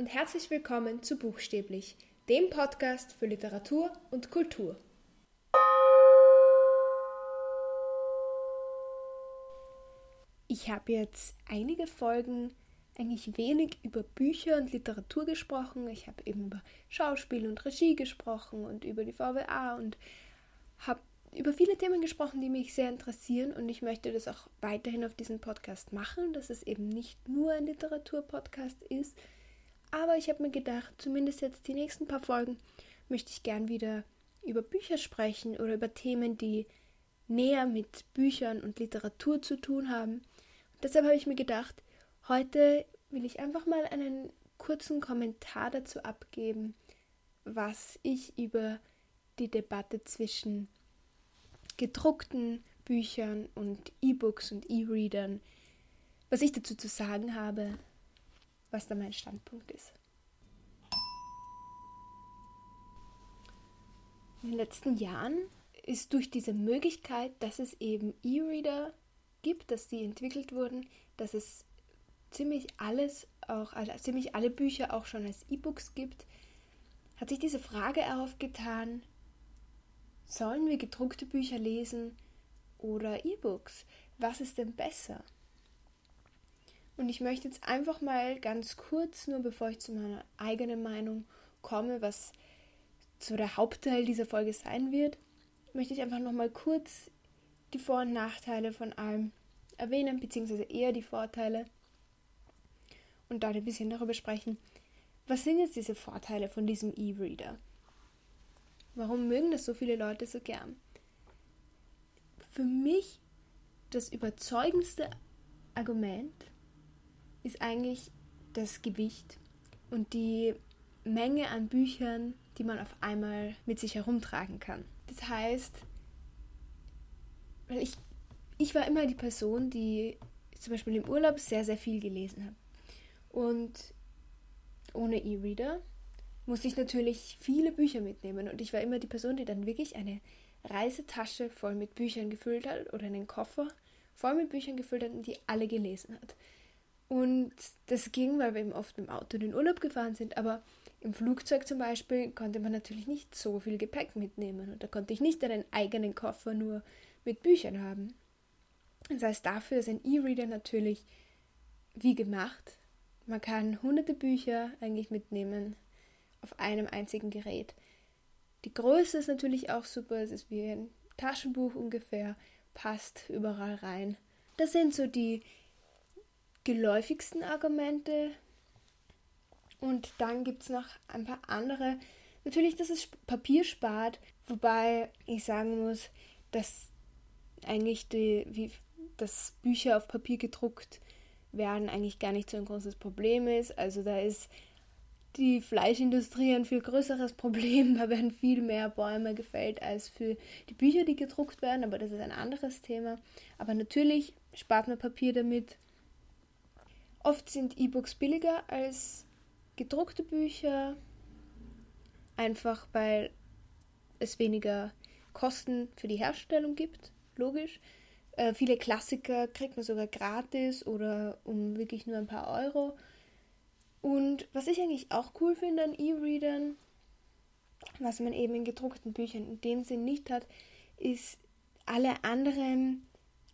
und herzlich willkommen zu Buchstäblich, dem Podcast für Literatur und Kultur. Ich habe jetzt einige Folgen eigentlich wenig über Bücher und Literatur gesprochen. Ich habe eben über Schauspiel und Regie gesprochen und über die VWA und habe über viele Themen gesprochen, die mich sehr interessieren und ich möchte das auch weiterhin auf diesem Podcast machen, dass es eben nicht nur ein Literaturpodcast ist. Aber ich habe mir gedacht, zumindest jetzt die nächsten paar Folgen möchte ich gern wieder über Bücher sprechen oder über Themen, die näher mit Büchern und Literatur zu tun haben. Und deshalb habe ich mir gedacht, heute will ich einfach mal einen kurzen Kommentar dazu abgeben, was ich über die Debatte zwischen gedruckten Büchern und E-Books und E-Readern, was ich dazu zu sagen habe, was da mein Standpunkt ist. In den letzten Jahren ist durch diese Möglichkeit, dass es eben E-Reader gibt, dass die entwickelt wurden, dass es ziemlich alles auch, also ziemlich alle Bücher auch schon als E-Books gibt, hat sich diese Frage aufgetan, Sollen wir gedruckte Bücher lesen oder E-Books? Was ist denn besser? Und ich möchte jetzt einfach mal ganz kurz, nur bevor ich zu meiner eigenen Meinung komme, was so der Hauptteil dieser Folge sein wird, möchte ich einfach noch mal kurz die Vor- und Nachteile von allem erwähnen, beziehungsweise eher die Vorteile und dann ein bisschen darüber sprechen, was sind jetzt diese Vorteile von diesem E-Reader? Warum mögen das so viele Leute so gern? Für mich das überzeugendste Argument ist eigentlich das Gewicht und die Menge an Büchern, die man auf einmal mit sich herumtragen kann. Das heißt, weil ich, ich war immer die Person, die zum Beispiel im Urlaub sehr, sehr viel gelesen hat. Und ohne E-Reader musste ich natürlich viele Bücher mitnehmen und ich war immer die Person, die dann wirklich eine Reisetasche voll mit Büchern gefüllt hat oder einen Koffer voll mit Büchern gefüllt hat und die alle gelesen hat. Und das ging, weil wir eben oft im Auto in den Urlaub gefahren sind, aber im Flugzeug zum Beispiel konnte man natürlich nicht so viel Gepäck mitnehmen und da konnte ich nicht einen eigenen Koffer nur mit Büchern haben. Das heißt, dafür ist ein E-Reader natürlich wie gemacht. Man kann hunderte Bücher eigentlich mitnehmen auf einem einzigen Gerät. Die Größe ist natürlich auch super, es ist wie ein Taschenbuch ungefähr, passt überall rein. Das sind so die geläufigsten Argumente. Und dann gibt es noch ein paar andere. Natürlich, dass es Papier spart, wobei ich sagen muss, dass eigentlich die, wie, dass Bücher auf Papier gedruckt werden eigentlich gar nicht so ein großes Problem ist. Also da ist die Fleischindustrie ein viel größeres Problem. Da werden viel mehr Bäume gefällt als für die Bücher, die gedruckt werden, aber das ist ein anderes Thema. Aber natürlich spart man Papier damit. Oft sind E-Books billiger als gedruckte Bücher, einfach weil es weniger Kosten für die Herstellung gibt, logisch. Äh, viele Klassiker kriegt man sogar gratis oder um wirklich nur ein paar Euro. Und was ich eigentlich auch cool finde an E-Readern, was man eben in gedruckten Büchern in dem Sinn nicht hat, ist alle anderen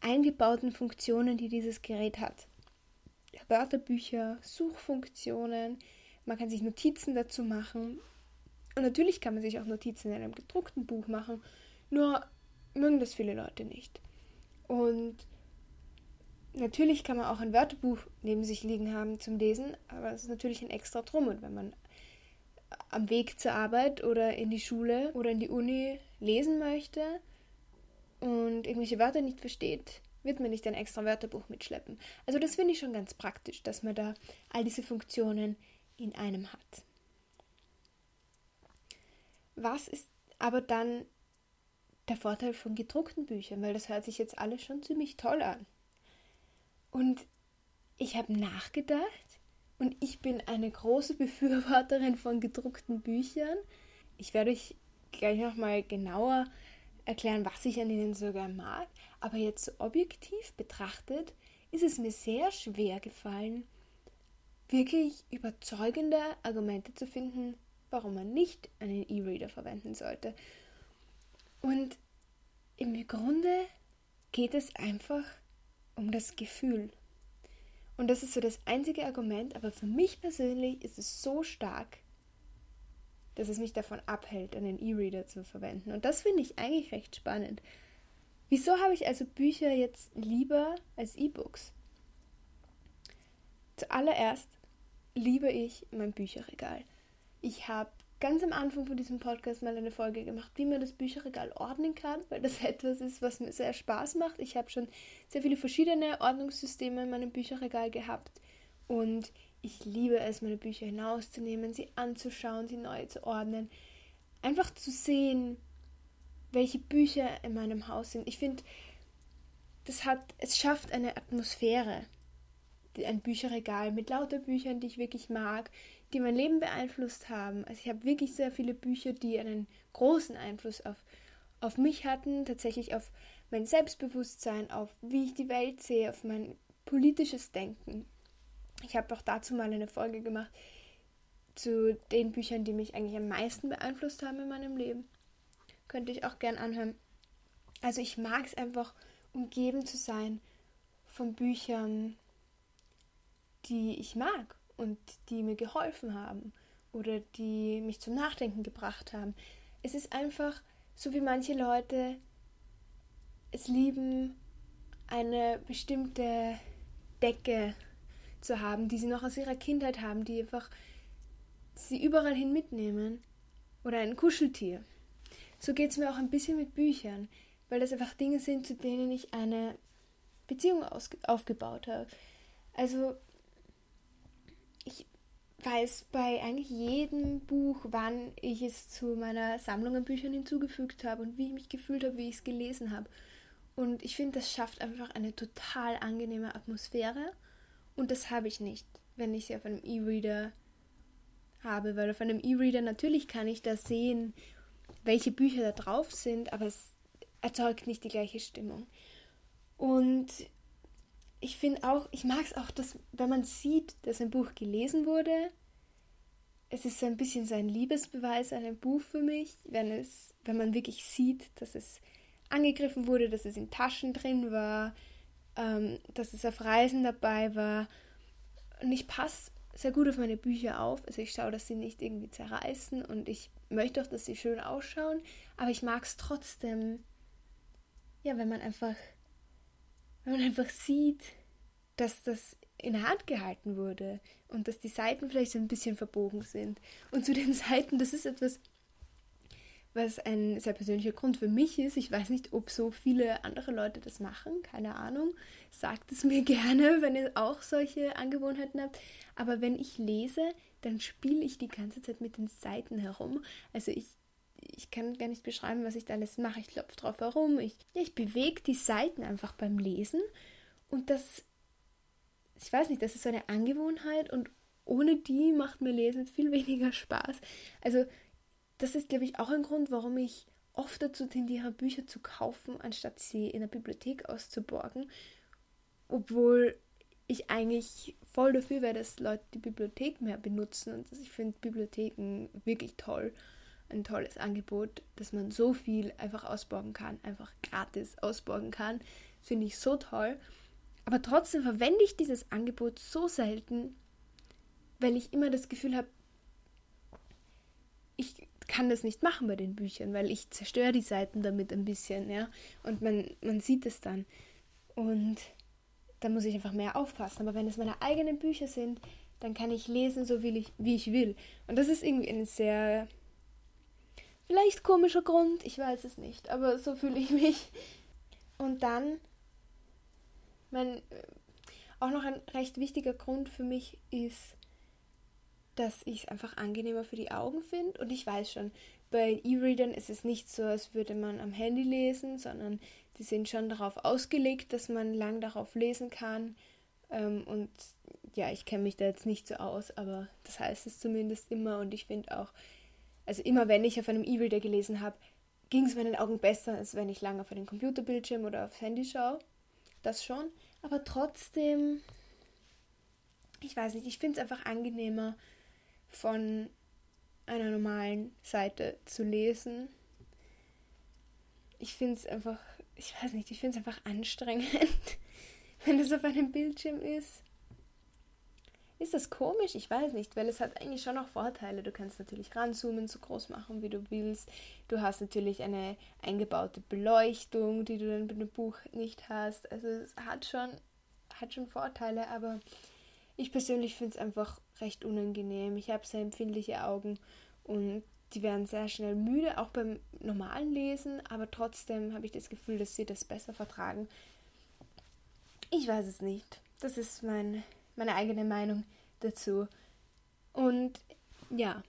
eingebauten Funktionen, die dieses Gerät hat. Wörterbücher, Suchfunktionen, man kann sich Notizen dazu machen. Und natürlich kann man sich auch Notizen in einem gedruckten Buch machen, nur mögen das viele Leute nicht. Und Natürlich kann man auch ein Wörterbuch neben sich liegen haben zum Lesen, aber es ist natürlich ein extra Drum. Und wenn man am Weg zur Arbeit oder in die Schule oder in die Uni lesen möchte und irgendwelche Wörter nicht versteht, wird man nicht ein extra Wörterbuch mitschleppen. Also das finde ich schon ganz praktisch, dass man da all diese Funktionen in einem hat. Was ist aber dann der Vorteil von gedruckten Büchern? Weil das hört sich jetzt alles schon ziemlich toll an. Und ich habe nachgedacht und ich bin eine große Befürworterin von gedruckten Büchern. Ich werde euch gleich nochmal genauer erklären, was ich an ihnen sogar mag. Aber jetzt so objektiv betrachtet ist es mir sehr schwer gefallen, wirklich überzeugende Argumente zu finden, warum man nicht einen E-Reader verwenden sollte. Und im Grunde geht es einfach um das Gefühl. Und das ist so das einzige Argument, aber für mich persönlich ist es so stark, dass es mich davon abhält, einen E-Reader zu verwenden. Und das finde ich eigentlich recht spannend. Wieso habe ich also Bücher jetzt lieber als E-Books? Zuallererst liebe ich mein Bücherregal. Ich habe ganz am Anfang von diesem Podcast mal eine Folge gemacht, wie man das Bücherregal ordnen kann, weil das etwas ist, was mir sehr Spaß macht. Ich habe schon sehr viele verschiedene Ordnungssysteme in meinem Bücherregal gehabt und ich liebe es, meine Bücher hinauszunehmen, sie anzuschauen, sie neu zu ordnen. Einfach zu sehen, welche Bücher in meinem Haus sind. Ich finde, das hat, es schafft eine Atmosphäre. Ein Bücherregal mit lauter Büchern, die ich wirklich mag, die mein Leben beeinflusst haben. Also ich habe wirklich sehr viele Bücher, die einen großen Einfluss auf, auf mich hatten, tatsächlich auf mein Selbstbewusstsein, auf wie ich die Welt sehe, auf mein politisches Denken. Ich habe auch dazu mal eine Folge gemacht zu den Büchern, die mich eigentlich am meisten beeinflusst haben in meinem Leben. Könnte ich auch gern anhören. Also ich mag es einfach, umgeben zu sein von Büchern, die ich mag und die mir geholfen haben oder die mich zum Nachdenken gebracht haben. Es ist einfach so wie manche Leute es lieben, eine bestimmte Decke zu haben, die sie noch aus ihrer Kindheit haben, die einfach sie überall hin mitnehmen. Oder ein Kuscheltier. So geht es mir auch ein bisschen mit Büchern, weil das einfach Dinge sind, zu denen ich eine Beziehung aufgebaut habe. Also ich weiß bei eigentlich jedem Buch, wann ich es zu meiner Sammlung an Büchern hinzugefügt habe und wie ich mich gefühlt habe, wie ich es gelesen habe. Und ich finde, das schafft einfach eine total angenehme Atmosphäre. Und das habe ich nicht, wenn ich sie auf einem E-Reader habe, weil auf einem E-Reader natürlich kann ich da sehen, welche Bücher da drauf sind, aber es erzeugt nicht die gleiche Stimmung. Und ich finde auch, ich mag es auch, dass, wenn man sieht, dass ein Buch gelesen wurde, es ist so ein bisschen so ein Liebesbeweis an ein Buch für mich, wenn es, wenn man wirklich sieht, dass es angegriffen wurde, dass es in Taschen drin war, ähm, dass es auf Reisen dabei war. Und ich passe sehr gut auf meine Bücher auf. Also ich schaue, dass sie nicht irgendwie zerreißen und ich möchte auch, dass sie schön ausschauen, aber ich mag es trotzdem, ja, wenn man einfach wenn man einfach sieht, dass das in der Hand gehalten wurde und dass die Seiten vielleicht ein bisschen verbogen sind. Und zu den Seiten, das ist etwas, was ein sehr persönlicher Grund für mich ist. Ich weiß nicht, ob so viele andere Leute das machen, keine Ahnung. Sagt es mir gerne, wenn ihr auch solche Angewohnheiten habt. Aber wenn ich lese, dann spiele ich die ganze Zeit mit den Seiten herum. Also ich ich kann gar nicht beschreiben, was ich da alles mache. Ich klopfe drauf herum, ich, ja, ich bewege die Seiten einfach beim Lesen und das, ich weiß nicht, das ist so eine Angewohnheit und ohne die macht mir Lesen viel weniger Spaß. Also das ist, glaube ich, auch ein Grund, warum ich oft dazu tendiere, Bücher zu kaufen, anstatt sie in der Bibliothek auszuborgen, obwohl ich eigentlich voll dafür wäre, dass Leute die Bibliothek mehr benutzen und ich finde Bibliotheken wirklich toll ein tolles Angebot, dass man so viel einfach ausborgen kann, einfach gratis ausborgen kann. Finde ich so toll. Aber trotzdem verwende ich dieses Angebot so selten, weil ich immer das Gefühl habe, kann das nicht machen bei den Büchern, weil ich zerstöre die Seiten damit ein bisschen, ja. Und man, man sieht es dann. Und da muss ich einfach mehr aufpassen. Aber wenn es meine eigenen Bücher sind, dann kann ich lesen, so wie ich, wie ich will. Und das ist irgendwie ein sehr Vielleicht komischer Grund, ich weiß es nicht, aber so fühle ich mich. Und dann, mein, auch noch ein recht wichtiger Grund für mich ist, dass ich es einfach angenehmer für die Augen finde. Und ich weiß schon, bei E-Readern ist es nicht so, als würde man am Handy lesen, sondern die sind schon darauf ausgelegt, dass man lang darauf lesen kann. Ähm, und ja, ich kenne mich da jetzt nicht so aus, aber das heißt es zumindest immer. Und ich finde auch, also immer wenn ich auf einem E-Reader gelesen habe, ging es meinen Augen besser, als wenn ich lange auf einen Computerbildschirm oder aufs Handy schaue. Das schon. Aber trotzdem ich weiß nicht, ich finde es einfach angenehmer von einer normalen Seite zu lesen. Ich finde es einfach, ich weiß nicht, ich finde es einfach anstrengend, wenn es auf einem Bildschirm ist. Ist das komisch? Ich weiß nicht, weil es hat eigentlich schon noch Vorteile. Du kannst natürlich ranzoomen, so groß machen, wie du willst. Du hast natürlich eine eingebaute Beleuchtung, die du dann bei dem Buch nicht hast. Also es hat schon, hat schon Vorteile, aber ich persönlich finde es einfach recht unangenehm. Ich habe sehr empfindliche Augen und die werden sehr schnell müde, auch beim normalen Lesen, aber trotzdem habe ich das Gefühl, dass sie das besser vertragen. Ich weiß es nicht. Das ist mein, meine eigene Meinung dazu. Und ja,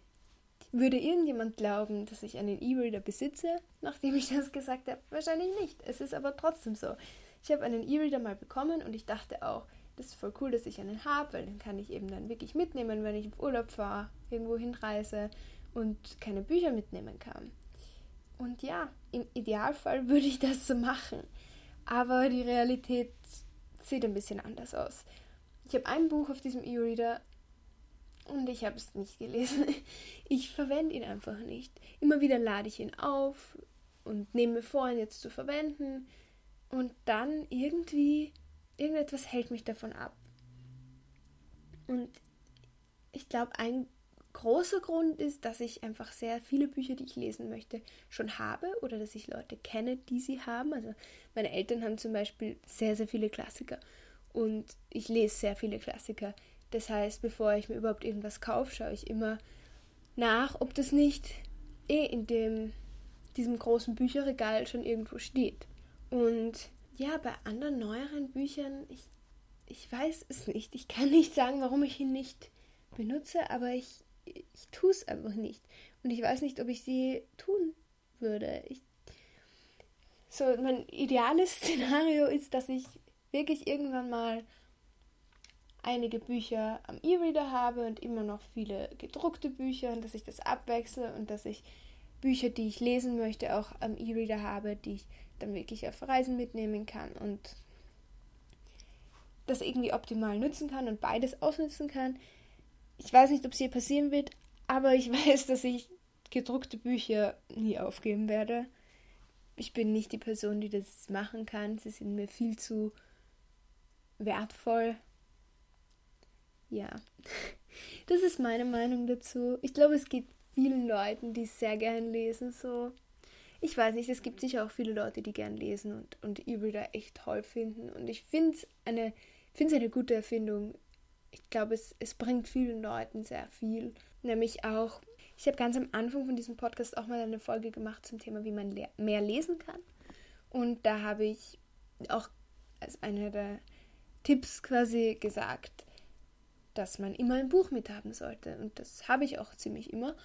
würde irgendjemand glauben, dass ich einen E-Reader besitze, nachdem ich das gesagt habe? Wahrscheinlich nicht. Es ist aber trotzdem so. Ich habe einen E-Reader mal bekommen und ich dachte auch, das ist voll cool, dass ich einen habe, weil den kann ich eben dann wirklich mitnehmen, wenn ich auf Urlaub fahre, irgendwo hinreise und keine Bücher mitnehmen kann. Und ja, im Idealfall würde ich das so machen. Aber die Realität sieht ein bisschen anders aus. Ich habe ein Buch auf diesem E-Reader und ich habe es nicht gelesen. Ich verwende ihn einfach nicht. Immer wieder lade ich ihn auf und nehme mir vor, ihn jetzt zu verwenden. Und dann irgendwie irgendetwas hält mich davon ab. Und ich glaube, ein großer Grund ist, dass ich einfach sehr viele Bücher, die ich lesen möchte, schon habe oder dass ich Leute kenne, die sie haben. Also meine Eltern haben zum Beispiel sehr, sehr viele Klassiker und ich lese sehr viele Klassiker. Das heißt, bevor ich mir überhaupt irgendwas kaufe, schaue ich immer nach, ob das nicht eh in dem, diesem großen Bücherregal schon irgendwo steht. Und ja, bei anderen neueren Büchern, ich, ich weiß es nicht. Ich kann nicht sagen, warum ich ihn nicht benutze, aber ich, ich tue es einfach nicht. Und ich weiß nicht, ob ich sie tun würde. Ich, so, mein ideales Szenario ist, dass ich wirklich irgendwann mal einige Bücher am E-Reader habe und immer noch viele gedruckte Bücher und dass ich das abwechsle und dass ich Bücher, die ich lesen möchte, auch am E-Reader habe, die ich dann wirklich auf Reisen mitnehmen kann und das irgendwie optimal nutzen kann und beides ausnutzen kann. Ich weiß nicht, ob es hier passieren wird, aber ich weiß, dass ich gedruckte Bücher nie aufgeben werde. Ich bin nicht die Person, die das machen kann. Sie sind mir viel zu wertvoll. Ja, das ist meine Meinung dazu. Ich glaube, es gibt vielen Leuten, die sehr gern lesen, so ich weiß nicht, es gibt sicher auch viele Leute, die gern lesen und, und E-Reader echt toll finden. Und ich finde es eine, eine gute Erfindung. Ich glaube, es, es bringt vielen Leuten sehr viel. Nämlich auch, ich habe ganz am Anfang von diesem Podcast auch mal eine Folge gemacht zum Thema, wie man le mehr lesen kann. Und da habe ich auch als einer der Tipps quasi gesagt, dass man immer ein Buch mithaben sollte. Und das habe ich auch ziemlich immer.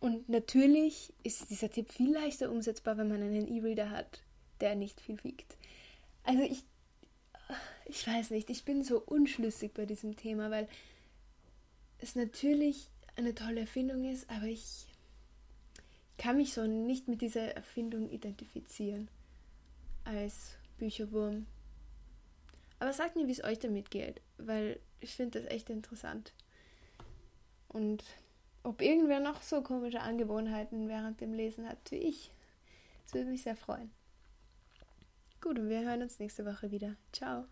Und natürlich ist dieser Tipp viel leichter umsetzbar, wenn man einen E-Reader hat, der nicht viel wiegt. Also ich, ich weiß nicht, ich bin so unschlüssig bei diesem Thema, weil es natürlich eine tolle Erfindung ist, aber ich kann mich so nicht mit dieser Erfindung identifizieren als Bücherwurm. Aber sagt mir, wie es euch damit geht, weil ich finde das echt interessant. Und ob irgendwer noch so komische Angewohnheiten während dem Lesen hat wie ich. Das würde mich sehr freuen. Gut, und wir hören uns nächste Woche wieder. Ciao.